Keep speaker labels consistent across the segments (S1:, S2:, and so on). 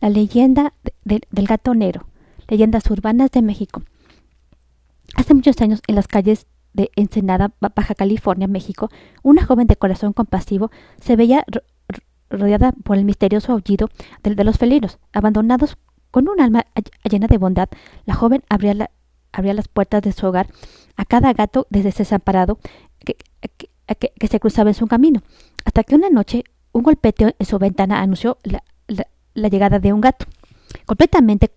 S1: La leyenda del gato negro. Leyendas urbanas de México. Hace muchos años, en las calles de Ensenada, Baja California, México, una joven de corazón compasivo se veía rodeada por el misterioso aullido de, los felinos. Abandonados con un alma llena de bondad, la joven abría, las puertas de su hogar a cada gato desde desamparado que, que, se cruzaba en su camino, hasta que una noche un golpeteo en su ventana anunció la, llegada de un gato. Completamente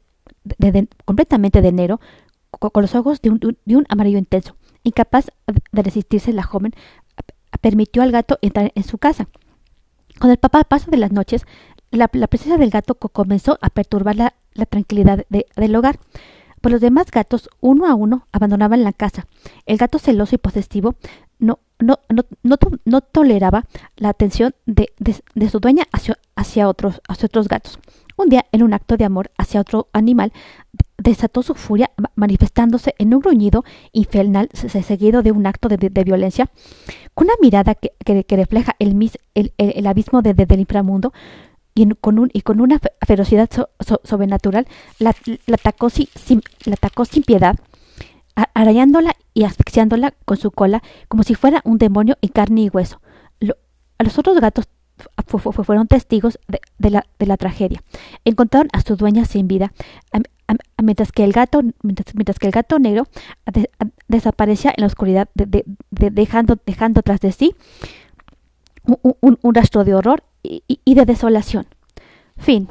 S1: de, completamente de enero, con, los ojos de un, de un amarillo intenso. Incapaz de resistirse, la joven permitió al gato entrar en su casa. Con el papá paso de las noches, la, presencia del gato comenzó a perturbar la, tranquilidad del hogar. Por los demás gatos, uno a uno, abandonaban la casa. El gato celoso y posesivo no, no, no, no, toleraba la atención de, de, su dueña hacia, hacia, otros, hacia otros gatos. Un día, en un acto de amor hacia otro animal, desató su furia manifestándose en un gruñido infernal seguido de un acto de, violencia. Con una mirada que, refleja el, el, abismo de, del inframundo y, con un, y con una ferocidad sobrenatural, la, atacó sin, la atacó sin piedad, arañándola y asfixiándola con su cola como si fuera un demonio en carne y hueso. a los otros gatos fueron testigos de, la, tragedia. Encontraron a su dueña sin vida, mientras que el gato, mientras, que el gato negro desaparecía en la oscuridad, dejando, dejando tras de sí un, rastro de horror y, y de desolación. Fin.